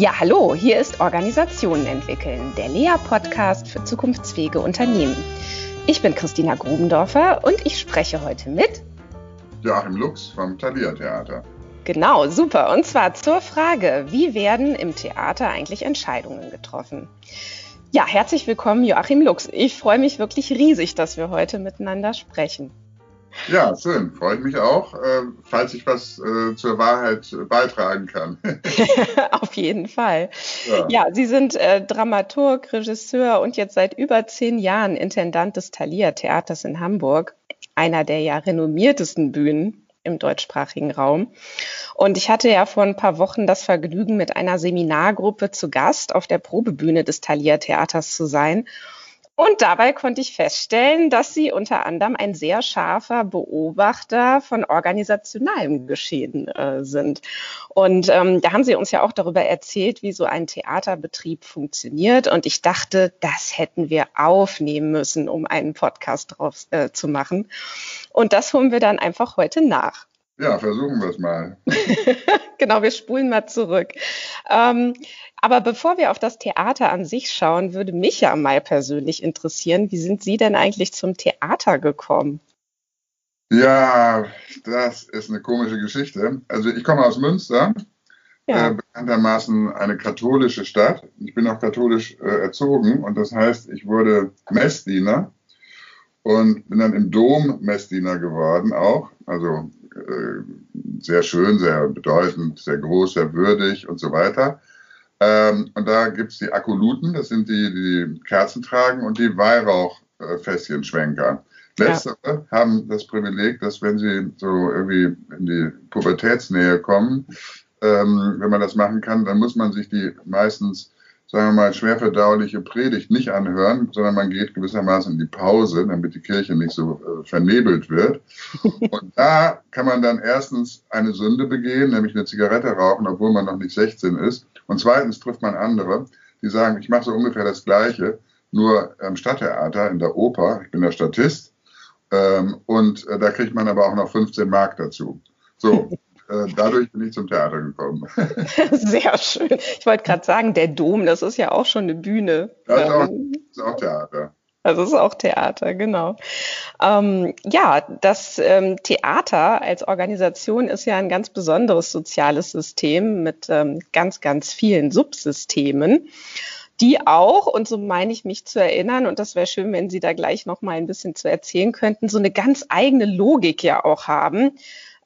Ja, hallo, hier ist Organisationen entwickeln, der Lea-Podcast für zukunftsfähige Unternehmen. Ich bin Christina Grubendorfer und ich spreche heute mit Joachim Lux vom Thalia Theater. Genau, super. Und zwar zur Frage, wie werden im Theater eigentlich Entscheidungen getroffen? Ja, herzlich willkommen, Joachim Lux. Ich freue mich wirklich riesig, dass wir heute miteinander sprechen. Ja, schön. Freue ich mich auch, äh, falls ich was äh, zur Wahrheit beitragen kann. Auf jeden Fall. Ja, ja Sie sind äh, Dramaturg, Regisseur und jetzt seit über zehn Jahren Intendant des Thalia Theaters in Hamburg, einer der ja renommiertesten Bühnen im deutschsprachigen Raum. Und ich hatte ja vor ein paar Wochen das Vergnügen, mit einer Seminargruppe zu Gast auf der Probebühne des Thalia Theaters zu sein. Und dabei konnte ich feststellen, dass sie unter anderem ein sehr scharfer Beobachter von organisationalem Geschehen äh, sind. Und ähm, da haben sie uns ja auch darüber erzählt, wie so ein Theaterbetrieb funktioniert. Und ich dachte, das hätten wir aufnehmen müssen, um einen Podcast drauf äh, zu machen. Und das holen wir dann einfach heute nach. Ja, versuchen wir es mal. genau, wir spulen mal zurück. Ähm, aber bevor wir auf das Theater an sich schauen, würde mich ja mal persönlich interessieren, wie sind Sie denn eigentlich zum Theater gekommen? Ja, das ist eine komische Geschichte. Also ich komme aus Münster, ja. äh, bekanntermaßen eine katholische Stadt. Ich bin auch katholisch äh, erzogen und das heißt, ich wurde Messdiener und bin dann im Dom Messdiener geworden auch. Also äh, sehr schön, sehr bedeutend, sehr groß, sehr würdig und so weiter. Ähm, und da gibt es die Akoluten, das sind die, die Kerzen tragen und die Weihrauchfässchenschwenker. Letztere ja. haben das Privileg, dass wenn sie so irgendwie in die Pubertätsnähe kommen, ähm, wenn man das machen kann, dann muss man sich die meistens, sagen wir mal, schwer verdauliche Predigt nicht anhören, sondern man geht gewissermaßen in die Pause, damit die Kirche nicht so äh, vernebelt wird. Und da kann man dann erstens eine Sünde begehen, nämlich eine Zigarette rauchen, obwohl man noch nicht 16 ist. Und zweitens trifft man andere, die sagen, ich mache so ungefähr das Gleiche, nur am Stadttheater, in der Oper, ich bin der Statist, ähm, und äh, da kriegt man aber auch noch 15 Mark dazu. So, dadurch bin ich zum Theater gekommen. Sehr schön. Ich wollte gerade sagen, der Dom, das ist ja auch schon eine Bühne. Das ist auch, ähm, das ist auch Theater. Es ist auch Theater, genau. Ähm, ja, das ähm, Theater als Organisation ist ja ein ganz besonderes soziales System mit ähm, ganz, ganz vielen Subsystemen, die auch, und so meine ich mich zu erinnern, und das wäre schön, wenn Sie da gleich noch mal ein bisschen zu erzählen könnten, so eine ganz eigene Logik ja auch haben,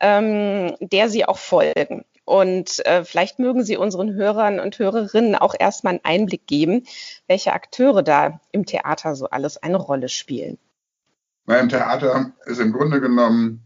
ähm, der sie auch folgen. Und äh, vielleicht mögen Sie unseren Hörern und Hörerinnen auch erstmal einen Einblick geben, welche Akteure da im Theater so alles eine Rolle spielen. Na, Im Theater ist im Grunde genommen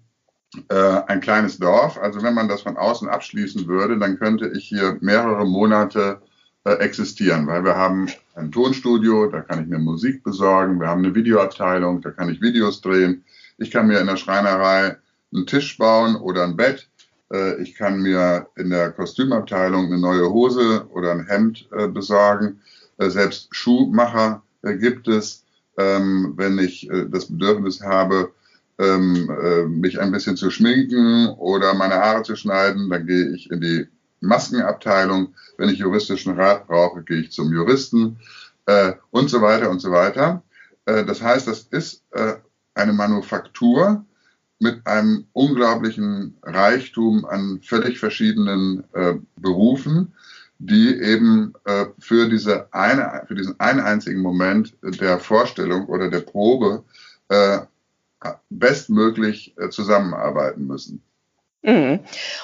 äh, ein kleines Dorf. Also wenn man das von außen abschließen würde, dann könnte ich hier mehrere Monate äh, existieren, weil wir haben ein Tonstudio, da kann ich mir Musik besorgen, wir haben eine Videoabteilung, da kann ich Videos drehen. Ich kann mir in der Schreinerei einen Tisch bauen oder ein Bett. Äh, ich kann mir in der Kostümabteilung eine neue Hose oder ein Hemd äh, besorgen. Äh, selbst Schuhmacher gibt es, ähm, wenn ich das Bedürfnis habe, ähm, mich ein bisschen zu schminken oder meine Haare zu schneiden, dann gehe ich in die Maskenabteilung. Wenn ich juristischen Rat brauche, gehe ich zum Juristen und so weiter und so weiter. das heißt, das ist eine Manufaktur, mit einem unglaublichen Reichtum an völlig verschiedenen äh, Berufen, die eben äh, für, diese eine, für diesen einen einzigen Moment der Vorstellung oder der Probe äh, bestmöglich äh, zusammenarbeiten müssen. Mhm.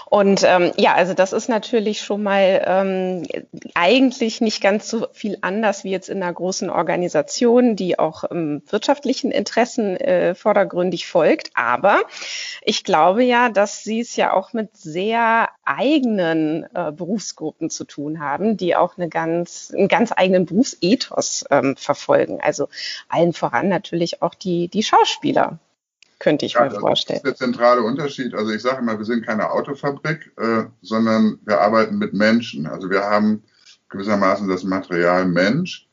Und ähm, ja, also das ist natürlich schon mal ähm, eigentlich nicht ganz so viel anders wie jetzt in einer großen Organisation, die auch ähm, wirtschaftlichen Interessen äh, vordergründig folgt. Aber ich glaube ja, dass sie es ja auch mit sehr eigenen äh, Berufsgruppen zu tun haben, die auch eine ganz, einen ganz eigenen Berufsethos ähm, verfolgen. Also allen voran natürlich auch die, die Schauspieler könnte ich ja, mir vorstellen. Das ist der zentrale Unterschied. Also ich sage immer, wir sind keine Autofabrik, äh, sondern wir arbeiten mit Menschen. Also wir haben gewissermaßen das Material Mensch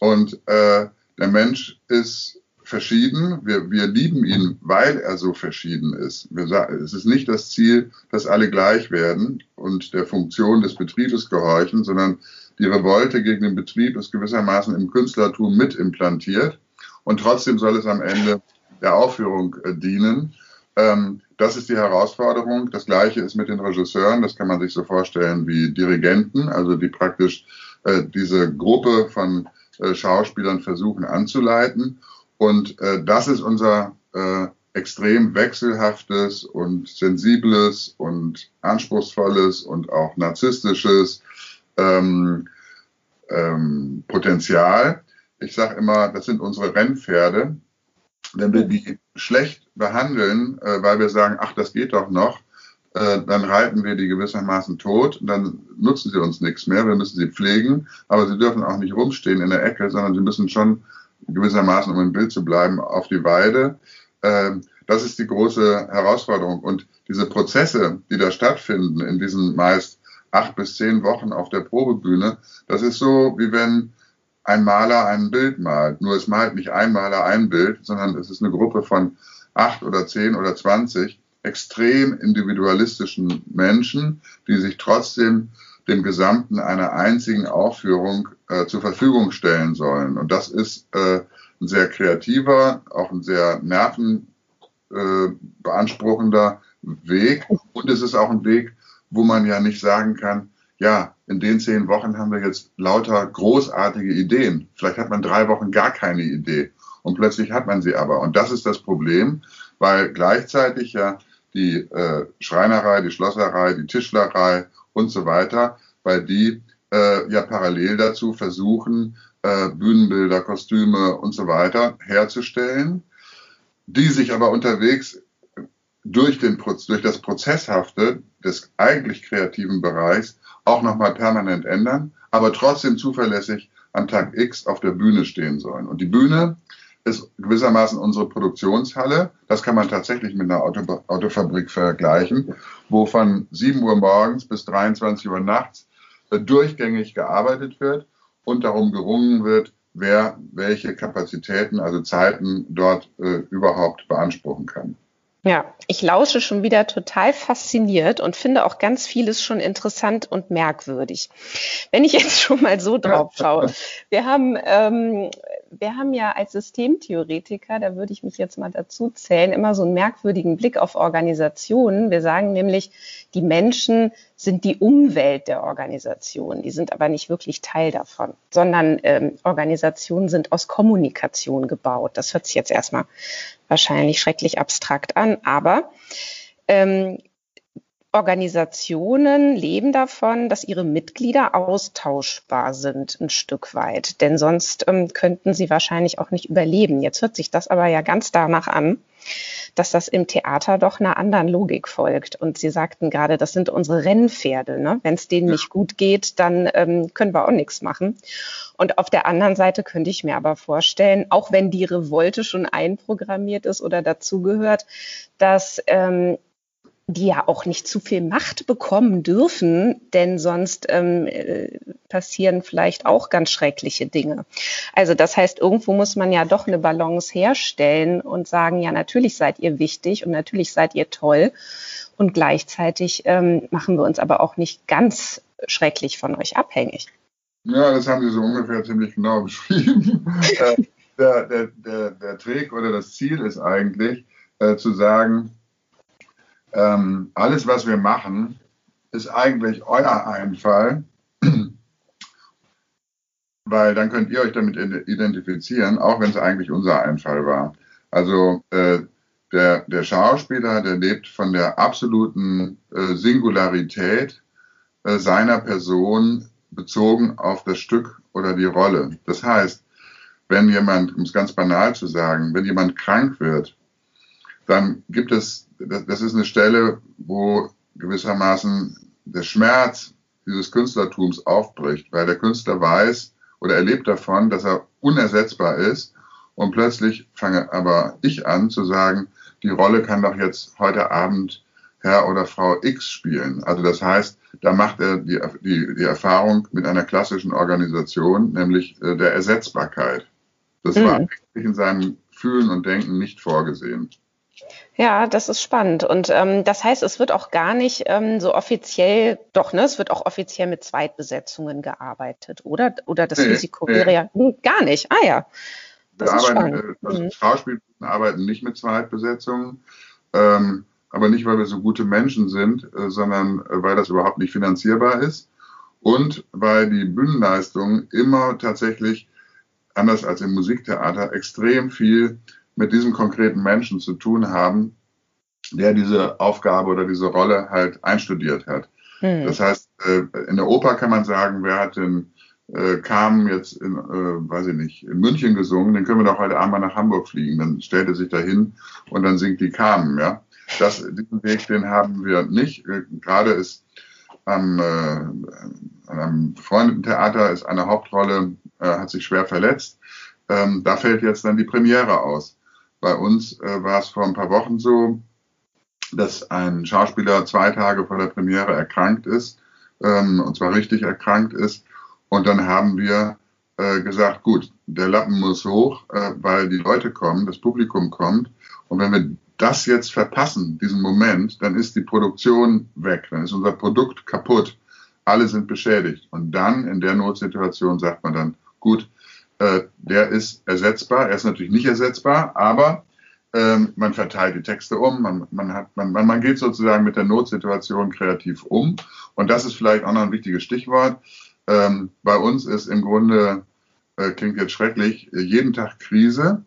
und äh, der Mensch ist verschieden. Wir, wir lieben ihn, weil er so verschieden ist. Wir es ist nicht das Ziel, dass alle gleich werden und der Funktion des Betriebes gehorchen, sondern die Revolte gegen den Betrieb ist gewissermaßen im Künstlertum mit implantiert. Und trotzdem soll es am Ende der Aufführung äh, dienen. Ähm, das ist die Herausforderung. Das Gleiche ist mit den Regisseuren. Das kann man sich so vorstellen wie Dirigenten, also die praktisch äh, diese Gruppe von äh, Schauspielern versuchen anzuleiten. Und äh, das ist unser äh, extrem wechselhaftes und sensibles und anspruchsvolles und auch narzisstisches ähm, ähm, Potenzial. Ich sage immer, das sind unsere Rennpferde. Wenn wir die schlecht behandeln, äh, weil wir sagen, ach, das geht doch noch, äh, dann reiten wir die gewissermaßen tot, dann nutzen sie uns nichts mehr, wir müssen sie pflegen, aber sie dürfen auch nicht rumstehen in der Ecke, sondern sie müssen schon gewissermaßen, um im Bild zu bleiben, auf die Weide. Äh, das ist die große Herausforderung. Und diese Prozesse, die da stattfinden, in diesen meist acht bis zehn Wochen auf der Probebühne, das ist so, wie wenn ein Maler ein Bild malt. Nur es malt nicht ein Maler ein Bild, sondern es ist eine Gruppe von acht oder zehn oder zwanzig extrem individualistischen Menschen, die sich trotzdem dem Gesamten einer einzigen Aufführung äh, zur Verfügung stellen sollen. Und das ist äh, ein sehr kreativer, auch ein sehr nervenbeanspruchender äh, Weg. Und es ist auch ein Weg, wo man ja nicht sagen kann, ja, in den zehn Wochen haben wir jetzt lauter großartige Ideen. Vielleicht hat man drei Wochen gar keine Idee und plötzlich hat man sie aber. Und das ist das Problem, weil gleichzeitig ja die äh, Schreinerei, die Schlosserei, die Tischlerei und so weiter, weil die äh, ja parallel dazu versuchen, äh, Bühnenbilder, Kostüme und so weiter herzustellen, die sich aber unterwegs durch, den, durch das Prozesshafte des eigentlich kreativen Bereichs auch nochmal permanent ändern, aber trotzdem zuverlässig am Tag X auf der Bühne stehen sollen. Und die Bühne ist gewissermaßen unsere Produktionshalle. Das kann man tatsächlich mit einer Auto, Autofabrik vergleichen, wo von 7 Uhr morgens bis 23 Uhr nachts äh, durchgängig gearbeitet wird und darum gerungen wird, wer welche Kapazitäten, also Zeiten dort äh, überhaupt beanspruchen kann. Ja, ich lausche schon wieder total fasziniert und finde auch ganz vieles schon interessant und merkwürdig. Wenn ich jetzt schon mal so drauf schaue, wir haben, ähm, wir haben ja als Systemtheoretiker, da würde ich mich jetzt mal dazu zählen, immer so einen merkwürdigen Blick auf Organisationen. Wir sagen nämlich, die Menschen sind die Umwelt der Organisation. Die sind aber nicht wirklich Teil davon, sondern ähm, Organisationen sind aus Kommunikation gebaut. Das hört sich jetzt erstmal wahrscheinlich schrecklich abstrakt an, aber ähm, Organisationen leben davon, dass ihre Mitglieder austauschbar sind, ein Stück weit. Denn sonst ähm, könnten sie wahrscheinlich auch nicht überleben. Jetzt hört sich das aber ja ganz danach an, dass das im Theater doch einer anderen Logik folgt. Und Sie sagten gerade, das sind unsere Rennpferde. Ne? Wenn es denen ja. nicht gut geht, dann ähm, können wir auch nichts machen. Und auf der anderen Seite könnte ich mir aber vorstellen, auch wenn die Revolte schon einprogrammiert ist oder dazugehört, dass ähm, die ja auch nicht zu viel Macht bekommen dürfen, denn sonst ähm, äh, passieren vielleicht auch ganz schreckliche Dinge. Also das heißt, irgendwo muss man ja doch eine Balance herstellen und sagen, ja, natürlich seid ihr wichtig und natürlich seid ihr toll. Und gleichzeitig ähm, machen wir uns aber auch nicht ganz schrecklich von euch abhängig. Ja, das haben Sie so ungefähr ziemlich genau beschrieben. äh, der, der, der, der Trick oder das Ziel ist eigentlich äh, zu sagen, ähm, alles, was wir machen, ist eigentlich euer Einfall, weil dann könnt ihr euch damit identifizieren, auch wenn es eigentlich unser Einfall war. Also äh, der, der Schauspieler, der lebt von der absoluten äh, Singularität äh, seiner Person bezogen auf das Stück oder die Rolle. Das heißt, wenn jemand, um es ganz banal zu sagen, wenn jemand krank wird, dann gibt es das ist eine Stelle, wo gewissermaßen der Schmerz dieses Künstlertums aufbricht, weil der Künstler weiß oder erlebt davon, dass er unersetzbar ist. Und plötzlich fange aber ich an zu sagen, die Rolle kann doch jetzt heute Abend Herr oder Frau X spielen. Also das heißt, da macht er die, die, die Erfahrung mit einer klassischen Organisation, nämlich äh, der Ersetzbarkeit. Das mhm. war eigentlich in seinem Fühlen und Denken nicht vorgesehen. Ja, das ist spannend. Und ähm, das heißt, es wird auch gar nicht ähm, so offiziell, doch, ne, es wird auch offiziell mit Zweitbesetzungen gearbeitet, oder? Oder das nee, Risiko nee. wäre ja nee, gar nicht. Ah ja. Das Wir arbeiten, spannend. Äh, also mhm. Schauspieler arbeiten nicht mit Zweitbesetzungen, ähm, aber nicht, weil wir so gute Menschen sind, äh, sondern äh, weil das überhaupt nicht finanzierbar ist und weil die Bühnenleistungen immer tatsächlich, anders als im Musiktheater, extrem viel mit diesem konkreten Menschen zu tun haben, der diese Aufgabe oder diese Rolle halt einstudiert hat. Mhm. Das heißt, äh, in der Oper kann man sagen, wer hat den äh, kam jetzt in, äh, weiß ich nicht, in München gesungen, den können wir doch heute einmal nach Hamburg fliegen. Dann stellt er sich da hin und dann singt die Carmen, ja. Das, diesen Weg, den haben wir nicht. Gerade ist am, äh, einem befreundeten Theater ist eine Hauptrolle, äh, hat sich schwer verletzt. Ähm, da fällt jetzt dann die Premiere aus. Bei uns äh, war es vor ein paar Wochen so, dass ein Schauspieler zwei Tage vor der Premiere erkrankt ist, ähm, und zwar richtig erkrankt ist. Und dann haben wir äh, gesagt, gut, der Lappen muss hoch, äh, weil die Leute kommen, das Publikum kommt. Und wenn wir das jetzt verpassen, diesen Moment, dann ist die Produktion weg, dann ist unser Produkt kaputt. Alle sind beschädigt. Und dann in der Notsituation sagt man dann, gut, äh, der ist ersetzbar. Er ist natürlich nicht ersetzbar, aber ähm, man verteilt die Texte um, man, man, hat, man, man geht sozusagen mit der Notsituation kreativ um. Und das ist vielleicht auch noch ein wichtiges Stichwort. Ähm, bei uns ist im Grunde, äh, klingt jetzt schrecklich, jeden Tag Krise,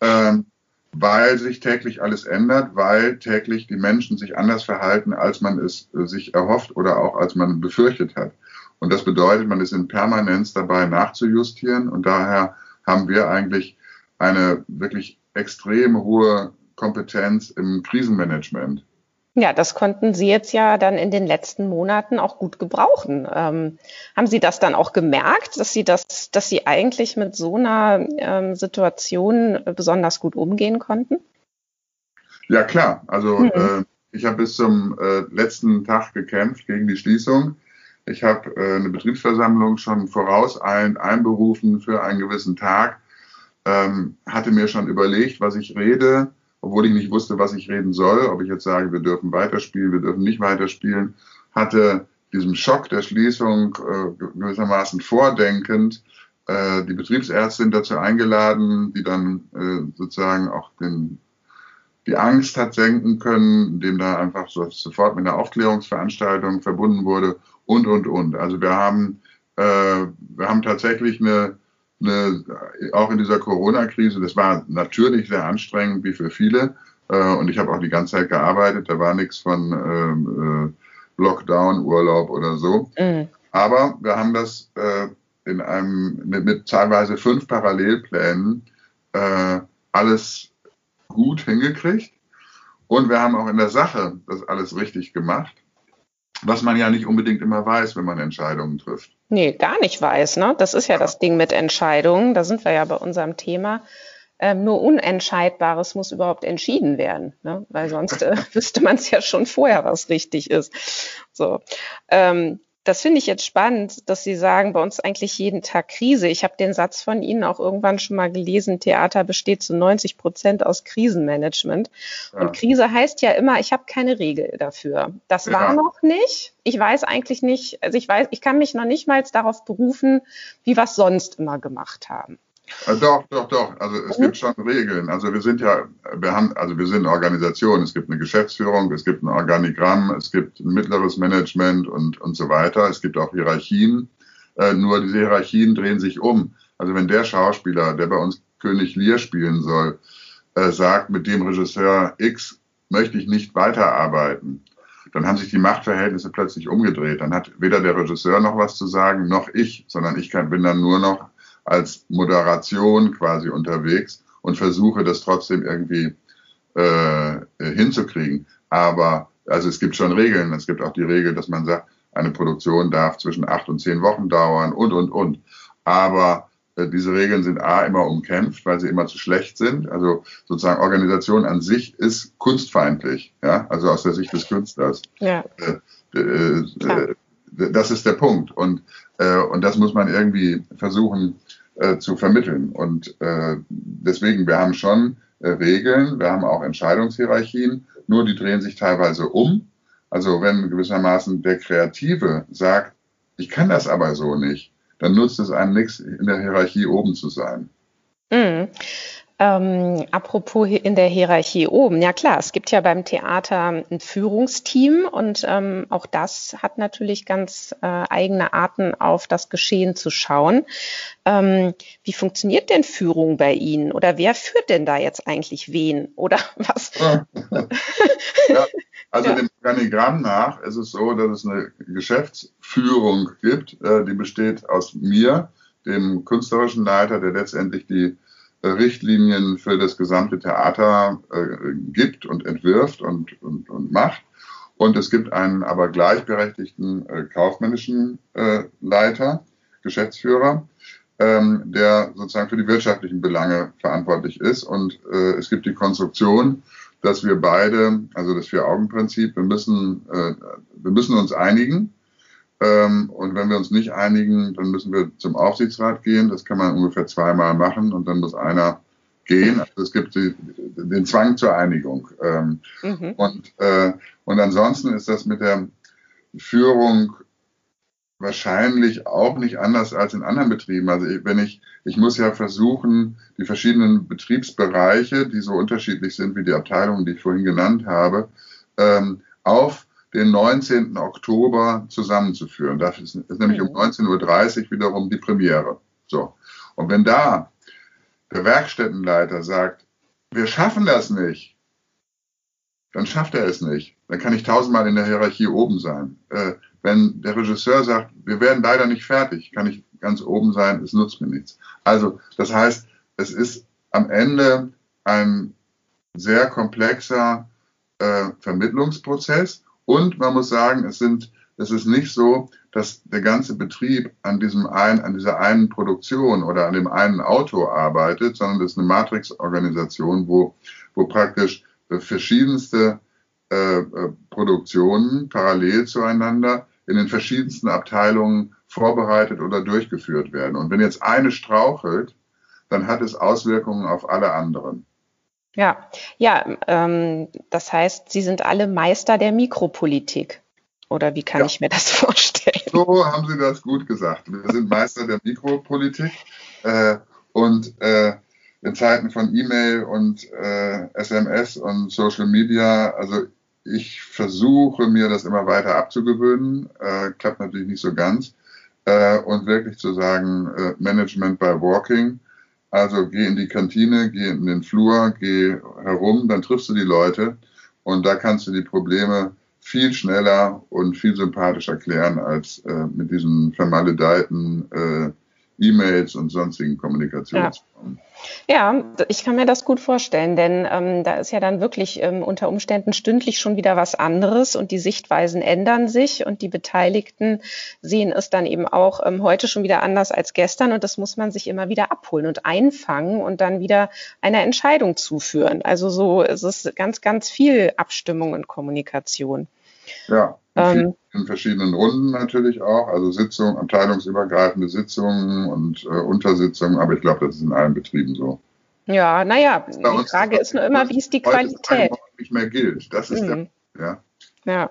ähm, weil sich täglich alles ändert, weil täglich die Menschen sich anders verhalten, als man es äh, sich erhofft oder auch als man befürchtet hat. Und das bedeutet, man ist in Permanenz dabei nachzujustieren und daher haben wir eigentlich eine wirklich extrem hohe Kompetenz im Krisenmanagement. Ja, das konnten Sie jetzt ja dann in den letzten Monaten auch gut gebrauchen. Ähm, haben Sie das dann auch gemerkt, dass Sie das, dass Sie eigentlich mit so einer ähm, Situation besonders gut umgehen konnten? Ja, klar. Also hm. äh, ich habe bis zum äh, letzten Tag gekämpft gegen die Schließung. Ich habe äh, eine Betriebsversammlung schon vorauseilend einberufen für einen gewissen Tag, ähm, hatte mir schon überlegt, was ich rede, obwohl ich nicht wusste, was ich reden soll, ob ich jetzt sage, wir dürfen weiterspielen, wir dürfen nicht weiterspielen, hatte diesem Schock der Schließung äh, gewissermaßen vordenkend äh, die Betriebsärztin dazu eingeladen, die dann äh, sozusagen auch den die Angst hat senken können, indem da einfach so, sofort mit einer Aufklärungsveranstaltung verbunden wurde und, und, und. Also wir haben, äh, wir haben tatsächlich eine, eine, auch in dieser Corona-Krise, das war natürlich sehr anstrengend, wie für viele. Äh, und ich habe auch die ganze Zeit gearbeitet, da war nichts von äh, äh, Lockdown, Urlaub oder so. Mhm. Aber wir haben das äh, in einem, mit, mit teilweise fünf Parallelplänen äh, alles gut hingekriegt. Und wir haben auch in der Sache das alles richtig gemacht was man ja nicht unbedingt immer weiß, wenn man Entscheidungen trifft. Nee, gar nicht weiß. Ne? Das ist ja, ja. das Ding mit Entscheidungen. Da sind wir ja bei unserem Thema. Ähm, nur Unentscheidbares muss überhaupt entschieden werden, ne? weil sonst äh, wüsste man es ja schon vorher, was richtig ist. So. Ähm, das finde ich jetzt spannend, dass Sie sagen, bei uns eigentlich jeden Tag Krise. Ich habe den Satz von Ihnen auch irgendwann schon mal gelesen, Theater besteht zu 90 Prozent aus Krisenmanagement. Ja. Und Krise heißt ja immer, ich habe keine Regel dafür. Das ja. war noch nicht. Ich weiß eigentlich nicht, also ich weiß, ich kann mich noch nicht mal darauf berufen, wie wir es sonst immer gemacht haben. Äh, doch, doch, doch. Also es mhm. gibt schon Regeln. Also wir sind ja, wir haben, also wir sind eine Organisation. Es gibt eine Geschäftsführung, es gibt ein Organigramm, es gibt ein mittleres Management und, und so weiter. Es gibt auch Hierarchien. Äh, nur diese Hierarchien drehen sich um. Also wenn der Schauspieler, der bei uns König Lear spielen soll, äh, sagt, mit dem Regisseur X möchte ich nicht weiterarbeiten, dann haben sich die Machtverhältnisse plötzlich umgedreht. Dann hat weder der Regisseur noch was zu sagen, noch ich, sondern ich kann, bin dann nur noch als Moderation quasi unterwegs und versuche das trotzdem irgendwie äh, hinzukriegen. Aber also es gibt schon Regeln. Es gibt auch die Regel, dass man sagt, eine Produktion darf zwischen acht und zehn Wochen dauern und und und. Aber äh, diese Regeln sind A immer umkämpft, weil sie immer zu schlecht sind. Also sozusagen Organisation an sich ist kunstfeindlich, ja, also aus der Sicht des Künstlers. Ja. Äh, äh, das ist der Punkt. Und, äh, und das muss man irgendwie versuchen äh, zu vermitteln. Und äh, deswegen, wir haben schon äh, Regeln, wir haben auch Entscheidungshierarchien, nur die drehen sich teilweise um. Also wenn gewissermaßen der Kreative sagt, ich kann das aber so nicht, dann nutzt es einem nichts, in der Hierarchie oben zu sein. Mhm. Ähm, apropos in der Hierarchie oben, ja klar, es gibt ja beim Theater ein Führungsteam und ähm, auch das hat natürlich ganz äh, eigene Arten, auf das Geschehen zu schauen. Ähm, wie funktioniert denn Führung bei Ihnen oder wer führt denn da jetzt eigentlich wen oder was? ja, also ja. dem Organigramm nach ist es so, dass es eine Geschäftsführung gibt, äh, die besteht aus mir, dem künstlerischen Leiter, der letztendlich die Richtlinien für das gesamte Theater äh, gibt und entwirft und, und, und macht. Und es gibt einen aber gleichberechtigten äh, kaufmännischen äh, Leiter, Geschäftsführer, ähm, der sozusagen für die wirtschaftlichen Belange verantwortlich ist. Und äh, es gibt die Konstruktion, dass wir beide, also das Vier-Augen-Prinzip, wir müssen, äh, wir müssen uns einigen und wenn wir uns nicht einigen, dann müssen wir zum Aufsichtsrat gehen. Das kann man ungefähr zweimal machen und dann muss einer gehen. Also es gibt die, den Zwang zur Einigung. Ähm, mhm. und, äh, und ansonsten ist das mit der Führung wahrscheinlich auch nicht anders als in anderen Betrieben. Also wenn ich, ich muss ja versuchen, die verschiedenen Betriebsbereiche, die so unterschiedlich sind wie die Abteilungen, die ich vorhin genannt habe, ähm, auf den 19. Oktober zusammenzuführen. Das ist, ist nämlich um 19.30 Uhr wiederum die Premiere. So. Und wenn da der Werkstättenleiter sagt, wir schaffen das nicht, dann schafft er es nicht. Dann kann ich tausendmal in der Hierarchie oben sein. Äh, wenn der Regisseur sagt, wir werden leider nicht fertig, kann ich ganz oben sein, es nutzt mir nichts. Also, das heißt, es ist am Ende ein sehr komplexer äh, Vermittlungsprozess und man muss sagen, es sind, es ist nicht so, dass der ganze Betrieb an diesem einen, an dieser einen Produktion oder an dem einen Auto arbeitet, sondern es ist eine Matrix-Organisation, wo, wo praktisch verschiedenste äh, äh, Produktionen parallel zueinander in den verschiedensten Abteilungen vorbereitet oder durchgeführt werden. Und wenn jetzt eine strauchelt, dann hat es Auswirkungen auf alle anderen. Ja, ja, ähm, das heißt, Sie sind alle Meister der Mikropolitik. Oder wie kann ja. ich mir das vorstellen? So haben Sie das gut gesagt. Wir sind Meister der Mikropolitik. Äh, und äh, in Zeiten von E-Mail und äh, SMS und Social Media, also ich versuche mir das immer weiter abzugewöhnen, äh, klappt natürlich nicht so ganz, äh, und wirklich zu sagen, äh, Management by Walking also geh in die Kantine, geh in den Flur, geh herum, dann triffst du die Leute und da kannst du die Probleme viel schneller und viel sympathischer klären als äh, mit diesen vermaledeiten äh, E-Mails und sonstigen Kommunikationsformen. Ja. ja. ich kann mir das gut vorstellen, denn ähm, da ist ja dann wirklich ähm, unter Umständen stündlich schon wieder was anderes und die Sichtweisen ändern sich und die Beteiligten sehen es dann eben auch ähm, heute schon wieder anders als gestern und das muss man sich immer wieder abholen und einfangen und dann wieder einer Entscheidung zuführen. Also so ist es ganz, ganz viel Abstimmung und Kommunikation. Ja, ähm, in verschiedenen Runden natürlich auch, also Sitzungen, abteilungsübergreifende Sitzungen und äh, Untersitzungen, aber ich glaube, das ist in allen Betrieben so. Ja, naja, die Frage ist nur immer, wie ist die Qualität? Nicht mehr gilt. Das ist mhm. der, ja. ja.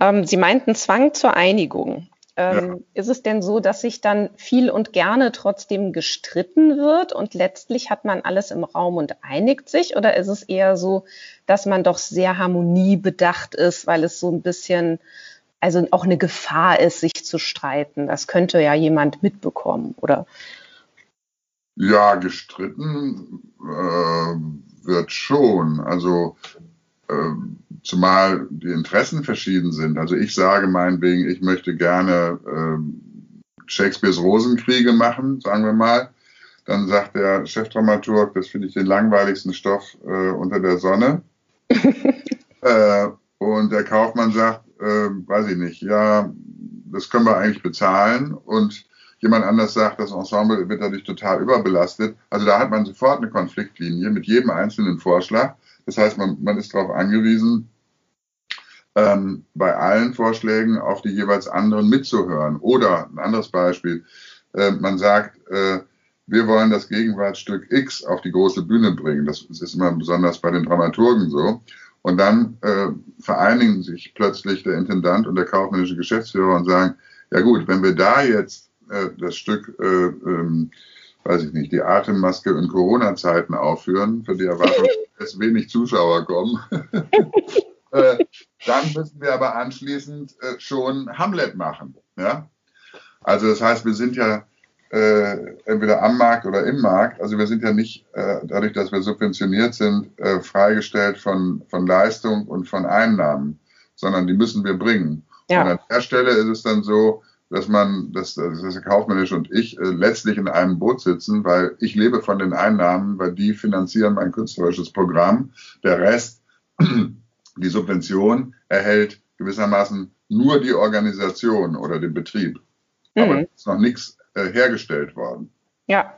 Ähm, Sie meinten Zwang zur Einigung. Ähm, ja. Ist es denn so, dass sich dann viel und gerne trotzdem gestritten wird und letztlich hat man alles im Raum und einigt sich? Oder ist es eher so, dass man doch sehr harmoniebedacht ist, weil es so ein bisschen, also auch eine Gefahr ist, sich zu streiten? Das könnte ja jemand mitbekommen, oder? Ja, gestritten äh, wird schon. Also zumal die Interessen verschieden sind. Also ich sage meinetwegen, ich möchte gerne äh, Shakespeares Rosenkriege machen, sagen wir mal. Dann sagt der Chefdramaturg, das finde ich den langweiligsten Stoff äh, unter der Sonne. äh, und der Kaufmann sagt, äh, weiß ich nicht, ja, das können wir eigentlich bezahlen. Und jemand anders sagt, das Ensemble wird dadurch total überbelastet. Also da hat man sofort eine Konfliktlinie mit jedem einzelnen Vorschlag. Das heißt, man, man ist darauf angewiesen, ähm, bei allen Vorschlägen auf die jeweils anderen mitzuhören. Oder ein anderes Beispiel, äh, man sagt, äh, wir wollen das Gegenwartsstück X auf die große Bühne bringen. Das ist immer besonders bei den Dramaturgen so. Und dann äh, vereinigen sich plötzlich der Intendant und der kaufmännische Geschäftsführer und sagen, ja gut, wenn wir da jetzt äh, das Stück, äh, ähm, weiß ich nicht, die Atemmaske in Corona-Zeiten aufführen, für die Erwartung, dass wenig Zuschauer kommen, äh, dann müssen wir aber anschließend äh, schon Hamlet machen. Ja? Also das heißt, wir sind ja äh, entweder am Markt oder im Markt. Also wir sind ja nicht, äh, dadurch, dass wir subventioniert sind, freigestellt von, von Leistung und von Einnahmen, sondern die müssen wir bringen. Ja. Und an der Stelle ist es dann so, dass man, dass, dass der Kaufmännisch und ich äh, letztlich in einem Boot sitzen, weil ich lebe von den Einnahmen, weil die finanzieren mein künstlerisches Programm. Der Rest, die Subvention, erhält gewissermaßen nur die Organisation oder den Betrieb. Mhm. Aber es ist noch nichts äh, hergestellt worden. Ja,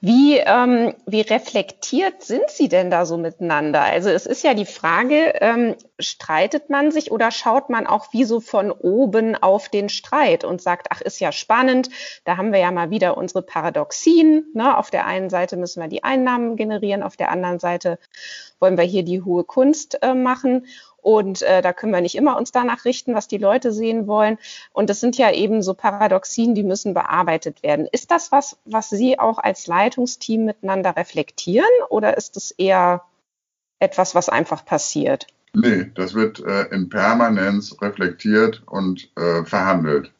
wie, ähm, wie reflektiert sind Sie denn da so miteinander? Also es ist ja die Frage, ähm, streitet man sich oder schaut man auch wie so von oben auf den Streit und sagt, ach, ist ja spannend, da haben wir ja mal wieder unsere Paradoxien. Ne? Auf der einen Seite müssen wir die Einnahmen generieren, auf der anderen Seite wollen wir hier die hohe Kunst äh, machen. Und äh, da können wir nicht immer uns danach richten, was die Leute sehen wollen. Und das sind ja eben so Paradoxien, die müssen bearbeitet werden. Ist das was, was Sie auch als Leitungsteam miteinander reflektieren oder ist es eher etwas, was einfach passiert? Nee, das wird äh, in Permanenz reflektiert und äh, verhandelt.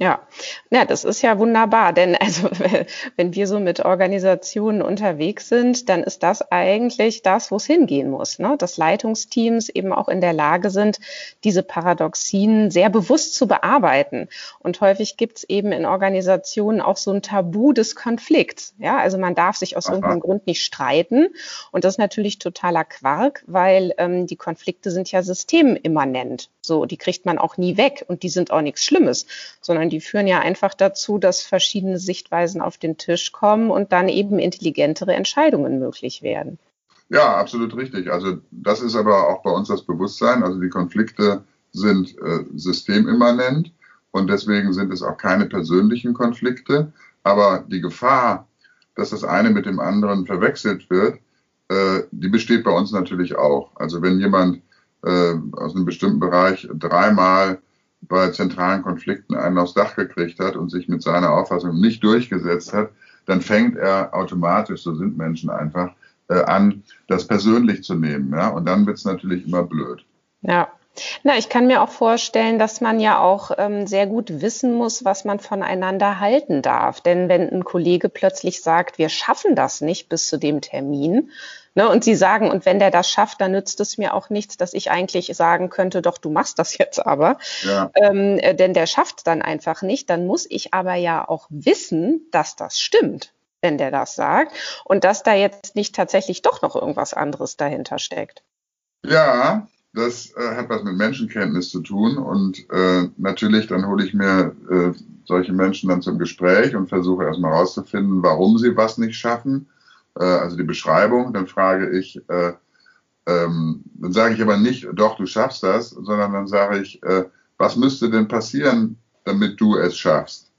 Ja, ja, das ist ja wunderbar, denn also wenn wir so mit Organisationen unterwegs sind, dann ist das eigentlich das, wo es hingehen muss, ne? dass Leitungsteams eben auch in der Lage sind, diese Paradoxien sehr bewusst zu bearbeiten. Und häufig gibt es eben in Organisationen auch so ein Tabu des Konflikts. Ja, also man darf sich aus Aha. irgendeinem Grund nicht streiten. Und das ist natürlich totaler Quark, weil ähm, die Konflikte sind ja systemimmanent. So, die kriegt man auch nie weg und die sind auch nichts Schlimmes, sondern die führen ja einfach dazu, dass verschiedene Sichtweisen auf den Tisch kommen und dann eben intelligentere Entscheidungen möglich werden. Ja, absolut richtig. Also das ist aber auch bei uns das Bewusstsein. Also die Konflikte sind äh, systemimmanent und deswegen sind es auch keine persönlichen Konflikte. Aber die Gefahr, dass das eine mit dem anderen verwechselt wird, äh, die besteht bei uns natürlich auch. Also wenn jemand äh, aus einem bestimmten Bereich dreimal bei zentralen Konflikten einen aufs Dach gekriegt hat und sich mit seiner Auffassung nicht durchgesetzt hat, dann fängt er automatisch, so sind Menschen einfach, äh, an, das persönlich zu nehmen. Ja? Und dann wird es natürlich immer blöd. Ja. Na, ich kann mir auch vorstellen, dass man ja auch ähm, sehr gut wissen muss, was man voneinander halten darf. Denn wenn ein Kollege plötzlich sagt, wir schaffen das nicht bis zu dem Termin, Ne, und sie sagen, und wenn der das schafft, dann nützt es mir auch nichts, dass ich eigentlich sagen könnte, doch, du machst das jetzt aber. Ja. Ähm, äh, denn der schafft dann einfach nicht. Dann muss ich aber ja auch wissen, dass das stimmt, wenn der das sagt. Und dass da jetzt nicht tatsächlich doch noch irgendwas anderes dahinter steckt. Ja, das äh, hat was mit Menschenkenntnis zu tun. Und äh, natürlich, dann hole ich mir äh, solche Menschen dann zum Gespräch und versuche erstmal herauszufinden, warum sie was nicht schaffen äh, also die Beschreibung, dann frage ich, äh, ähm, dann sage ich aber nicht, doch, du schaffst das, sondern dann sage ich, äh, was müsste denn passieren, damit du es schaffst?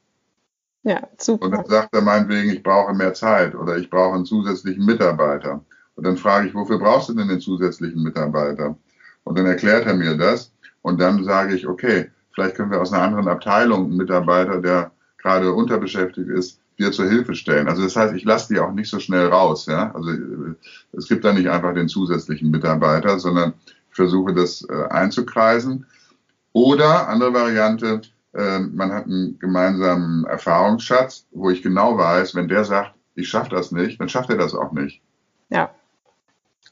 Ja, super. Und dann sagt er meinetwegen, ich brauche mehr Zeit oder ich brauche einen zusätzlichen Mitarbeiter. Und dann frage ich, wofür brauchst du denn den zusätzlichen Mitarbeiter? Und dann erklärt er mir das. Und dann sage ich, okay, vielleicht können wir aus einer anderen Abteilung einen Mitarbeiter, der gerade unterbeschäftigt ist, dir zur Hilfe stellen. Also das heißt, ich lasse die auch nicht so schnell raus. Ja? Also äh, es gibt da nicht einfach den zusätzlichen Mitarbeiter, sondern ich versuche das äh, einzukreisen. Oder andere Variante, äh, man hat einen gemeinsamen Erfahrungsschatz, wo ich genau weiß, wenn der sagt, ich schaffe das nicht, dann schafft er das auch nicht. Ja.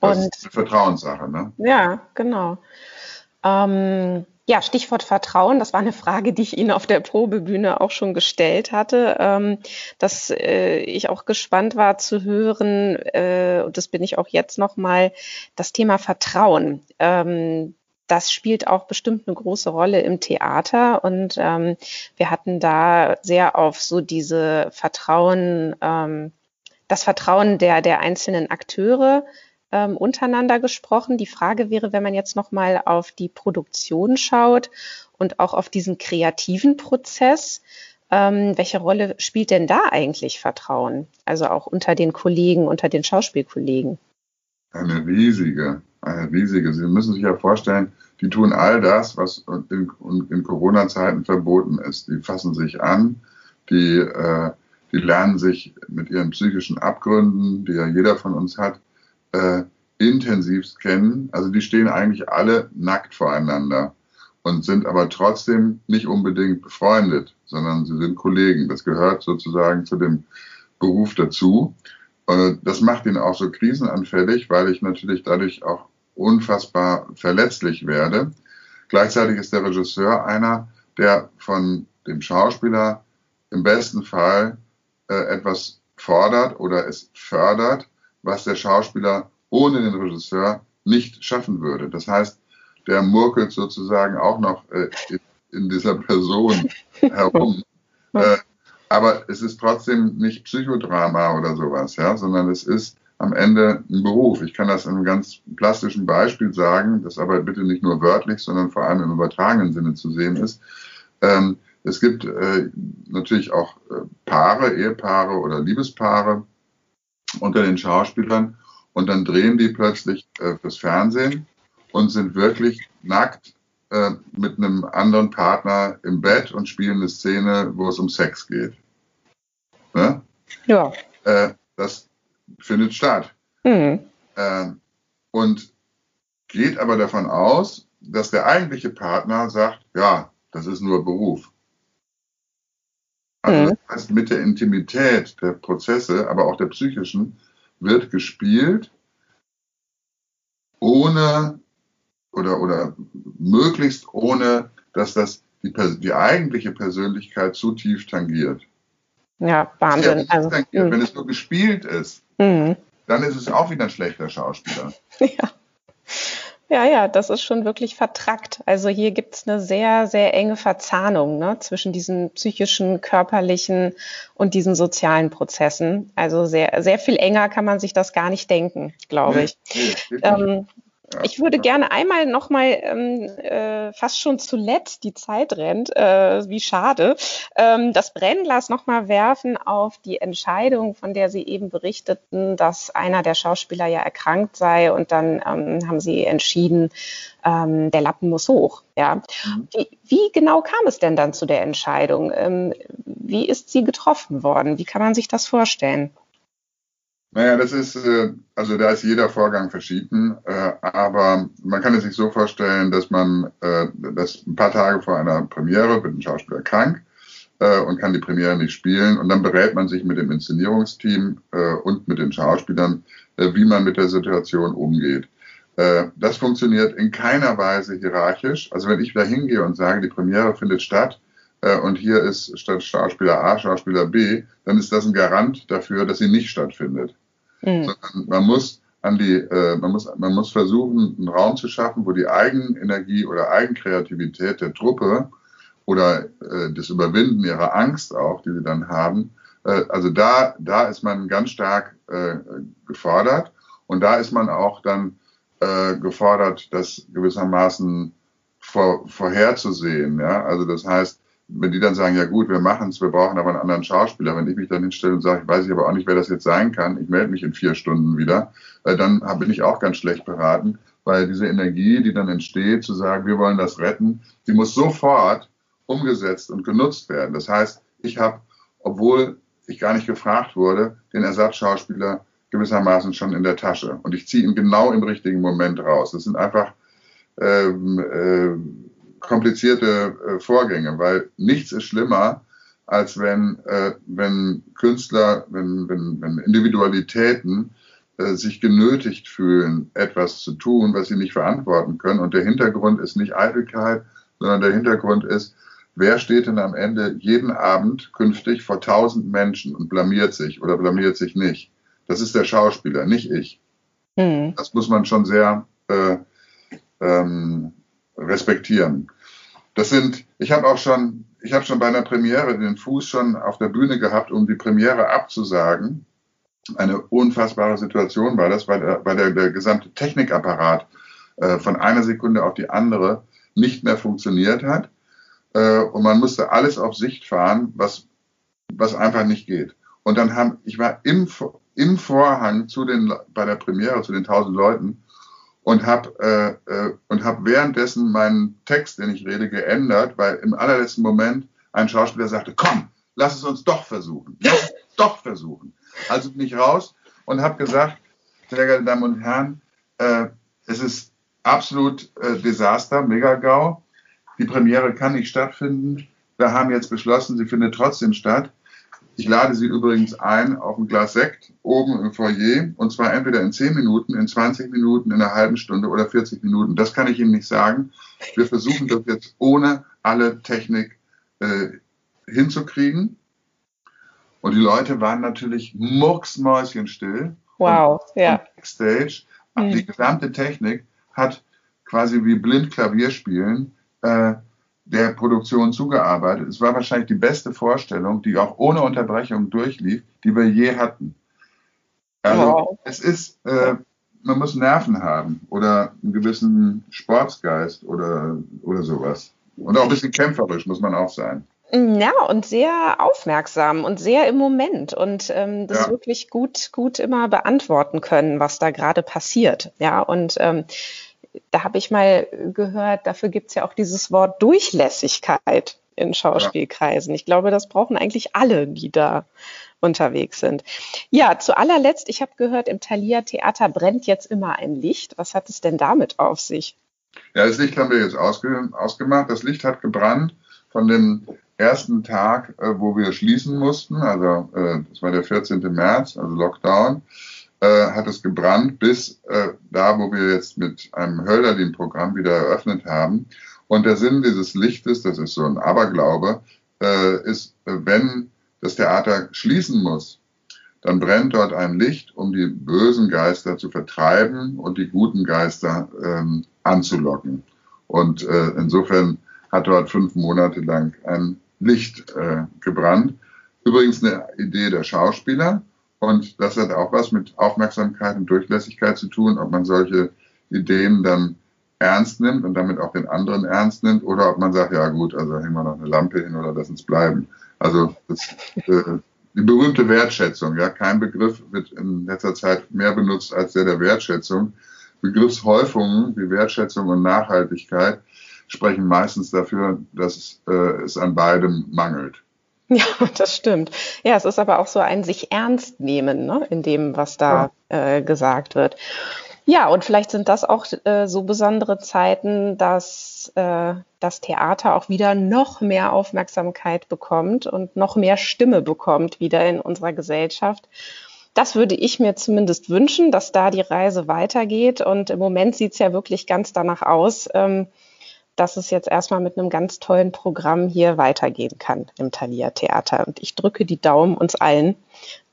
Das Und, ist eine Vertrauenssache, ne? Ja, genau. Ähm, ja, Stichwort Vertrauen, das war eine Frage, die ich Ihnen auf der Probebühne auch schon gestellt hatte, ähm, dass äh, ich auch gespannt war zu hören, äh, und das bin ich auch jetzt nochmal, das Thema Vertrauen. Ähm, das spielt auch bestimmt eine große Rolle im Theater und ähm, wir hatten da sehr auf so diese Vertrauen, das Vertrauen der, der einzelnen Akteure ähm, untereinander gesprochen. Die Frage wäre, wenn man jetzt nochmal auf die Produktion schaut und auch auf diesen kreativen Prozess, Ähm, welche Rolle spielt denn da eigentlich Vertrauen? Also auch unter den Kollegen, unter den Schauspielkollegen? Eine riesige, eine riesige. Sie müssen sich ja vorstellen, die tun all das, was in, in Corona-Zeiten verboten ist. Die fassen sich an, die, äh, die lernen sich mit ihren psychischen Abgründen, die ja jeder von uns hat, äh, intensivst kennen. Also die stehen eigentlich alle nackt voreinander und sind aber trotzdem nicht unbedingt befreundet, sondern sie sind Kollegen. Das gehört sozusagen zu dem Beruf dazu. Das macht ihn auch so krisenanfällig, weil ich natürlich dadurch auch unfassbar verletzlich werde. Gleichzeitig ist der Regisseur einer, der von dem Schauspieler im besten Fall äh, etwas fordert oder es fördert, was der Schauspieler ohne den Regisseur nicht schaffen würde. Das heißt, der murkelt sozusagen auch noch äh, in, dieser Person herum. Äh, aber es ist trotzdem nicht Psychodrama oder sowas, ja, sondern es ist am Ende ein Beruf. Ich kann das in einem ganz plastischen Beispiel sagen, das aber bitte nicht nur wörtlich, sondern vor allem im übertragenen Sinne zu sehen ist. Ähm, es gibt äh, natürlich auch äh, Paare, Ehepaare oder Liebespaare unter den Schauspielern und dann drehen die plötzlich äh, fürs Fernsehen und sind wirklich nackt äh, mit einem anderen Partner im Bett und spielen eine Szene, wo es um Sex geht. Ne? Ja. Äh, das findet statt. Mhm. Äh, und geht aber davon aus, dass der eigentliche Partner sagt, ja, das ist nur Beruf. Also mhm. das heißt, mit der Intimität der Prozesse, aber auch der psychischen, wird gespielt, ohne oder, oder möglichst ohne, dass das die, die eigentliche Persönlichkeit zu tief tangiert. Ja, Wahnsinn. Ja, also, tangiert. Hm. Wenn es nur gespielt ist, mhm. dann ist es auch wieder ein schlechter Schauspieler. Ja. Ja, ja, das ist schon wirklich vertrackt. Also hier gibt es eine sehr, sehr enge Verzahnung ne, zwischen diesen psychischen, körperlichen und diesen sozialen Prozessen. Also sehr, sehr viel enger kann man sich das gar nicht denken, glaube ich. Nee, nee, ähm, ich würde gerne einmal nochmal ähm, äh, fast schon zuletzt, die Zeit rennt, äh, wie schade, ähm, das Brennglas nochmal werfen auf die Entscheidung, von der Sie eben berichteten, dass einer der Schauspieler ja erkrankt sei und dann ähm, haben Sie entschieden, ähm, der Lappen muss hoch. Ja. Mhm. Wie, wie, genau kam es denn dann zu der Entscheidung? Ähm, wie ist sie getroffen worden? Wie kann man sich das vorstellen? Naja, das ist, äh, also da ist jeder Vorgang verschieden, äh, aber man kann es sich so vorstellen, dass man, äh, dass ein paar Tage vor einer Premiere wird ein Schauspieler krank und kann die Premiere nicht spielen und dann berät man sich mit dem Inszenierungsteam und mit den Schauspielern, wie man mit der Situation umgeht. Das funktioniert in keiner Weise hierarchisch. Also wenn ich da hingehe und sage, die Premiere findet statt, und hier ist statt Schauspieler A Schauspieler B, dann ist das ein Garant dafür, dass sie nicht stattfindet. Mhm. Man muss an die, äh, man muss, man muss versuchen, einen Raum zu schaffen, wo die Eigenenergie oder Eigenkreativität der Truppe oder äh, das Überwinden ihrer Angst auch, die sie dann haben, äh, also da, da ist man ganz stark äh, gefordert und da ist man auch dann äh, gefordert, das gewissermaßen vor, vorherzusehen. Ja? Also das heißt, wenn die dann sagen, ja gut, wir machen es, wir brauchen aber einen anderen Schauspieler, wenn ich mich dann hinstelle und sage, ich weiß ich aber auch nicht, wer das jetzt sein kann, ich melde mich in vier Stunden wieder, äh, dann bin ich auch ganz schlecht beraten, weil diese Energie, die dann entsteht, zu sagen, wir wollen das retten, die muss sofort umgesetzt und genutzt werden. Das heißt, ich habe, obwohl ich gar nicht gefragt wurde, den Ersatzschauspieler gewissermaßen schon in der Tasche. Und ich ziehe ihn genau im richtigen Moment raus. Das sind einfach ähm, äh, komplizierte äh, Vorgänge, weil nichts ist schlimmer, als wenn, äh, wenn Künstler, wenn, wenn, wenn Individualitäten äh, sich genötigt fühlen, etwas zu tun, was sie nicht verantworten können. Und der Hintergrund ist nicht Eitelkeit, sondern der Hintergrund ist, wer steht denn am Ende jeden Abend künftig vor tausend Menschen und blamiert sich oder blamiert sich nicht? Das ist der Schauspieler, nicht ich. Mhm. Das muss man schon sehr äh, ähm, respektieren. Das sind, ich habe auch schon, ich habe schon bei einer Premiere den Fuß schon auf der Bühne gehabt, um die Premiere abzusagen. Eine unfassbare Situation war das, weil, der, weil der, der gesamte Technikapparat äh, von einer Sekunde auf die andere nicht mehr funktioniert hat. äh, und man musste alles auf Sicht fahren, was, was einfach nicht geht. Und dann haben, ich war im, im Vorhang zu den, bei der Premiere zu den tausend Leuten und habe äh, äh, und hab währenddessen meinen Text, den ich rede, geändert, weil im allerletzten Moment ein Schauspieler sagte, komm, lass es uns doch versuchen. Lass es doch versuchen. Also bin ich raus und habe gesagt, sehr geehrte Damen und Herren, äh, es ist absolut äh, Desaster, Mega-GAU. Die Premiere kann nicht stattfinden. Wir haben jetzt beschlossen, sie findet trotzdem statt. Ich lade Sie übrigens ein auf ein Glas Sekt oben im Foyer und zwar entweder in 10 Minuten, in 20 Minuten, in einer halben Stunde oder 40 Minuten. Das kann ich Ihnen nicht sagen. Wir versuchen das jetzt ohne alle Technik äh, hinzukriegen. Und die Leute waren natürlich mucksmäuschenstill. Wow, ja. Backstage, hm. die gesamte Technik hat quasi wie blind Klavier spielen äh, der Produktion zugearbeitet. Es war wahrscheinlich die beste Vorstellung, die auch ohne Unterbrechung durchlief, die wir je hatten. Also wow. es ist, äh, man muss Nerven haben oder einen gewissen Sportsgeist oder, oder sowas. Und auch ein bisschen kämpferisch muss man auch sein. Ja, und sehr aufmerksam und sehr im Moment und ähm, das ja. wirklich gut, gut immer beantworten können, was da gerade passiert. Ja, und ähm, da habe ich mal gehört, dafür gibt es ja auch dieses Wort Durchlässigkeit in Schauspielkreisen. Ich glaube, das brauchen eigentlich alle, die da unterwegs sind. Ja, zu allerletzt, ich habe gehört, im Thalia Theater brennt jetzt immer ein Licht. Was hat es denn damit auf sich? Ja, das Licht haben wir jetzt ausge ausgemacht. Das Licht hat gebrannt von dem ersten Tag, äh, wo wir schließen mussten, also äh, das war der 14. März, also Lockdown, äh, hat es gebrannt bis äh, da, wo wir jetzt mit einem Hölderlin-Programm wieder eröffnet haben. Und der Sinn dieses Lichtes, das ist so ein Aberglaube, äh, ist, wenn das Theater schließen muss, dann brennt dort ein Licht, um die bösen Geister zu vertreiben und die guten Geister ähm, anzulocken. Und äh, insofern hat dort fünf Monate lang ein Licht äh, gebrannt. Übrigens eine Idee der Schauspieler. Und das hat auch was mit Aufmerksamkeit und Durchlässigkeit zu tun, ob man solche Ideen dann ernst nimmt und damit auch den anderen ernst nimmt oder ob man sagt, ja gut, also hängen wir noch eine Lampe hin oder lass uns bleiben. Also das, äh, die berühmte Wertschätzung, ja, kein Begriff wird in letzter Zeit mehr benutzt als der der Wertschätzung. Begriffshäufungen wie Wertschätzung und Nachhaltigkeit sprechen meistens dafür, dass äh, es an beidem mangelt. Ja, das stimmt. Ja, es ist aber auch so ein sich ernst nehmen ne, in dem, was da ja. äh, gesagt wird. Ja, und vielleicht sind das auch äh, so besondere Zeiten, dass äh, das Theater auch wieder noch mehr Aufmerksamkeit bekommt und noch mehr Stimme bekommt wieder in unserer Gesellschaft. Das würde ich mir zumindest wünschen, dass da die Reise weitergeht. Und im Moment sieht es ja wirklich ganz danach aus. Ähm, dass es jetzt erstmal mit einem ganz tollen Programm hier weitergehen kann im Thalia Theater. Und ich drücke die Daumen uns allen,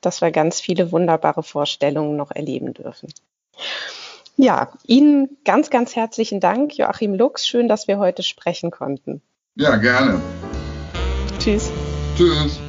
dass wir ganz viele wunderbare Vorstellungen noch erleben dürfen. Ja, Ihnen ganz, ganz herzlichen Dank, Joachim Lux. Schön, dass wir heute sprechen konnten. Ja, gerne. Tschüss. Tschüss.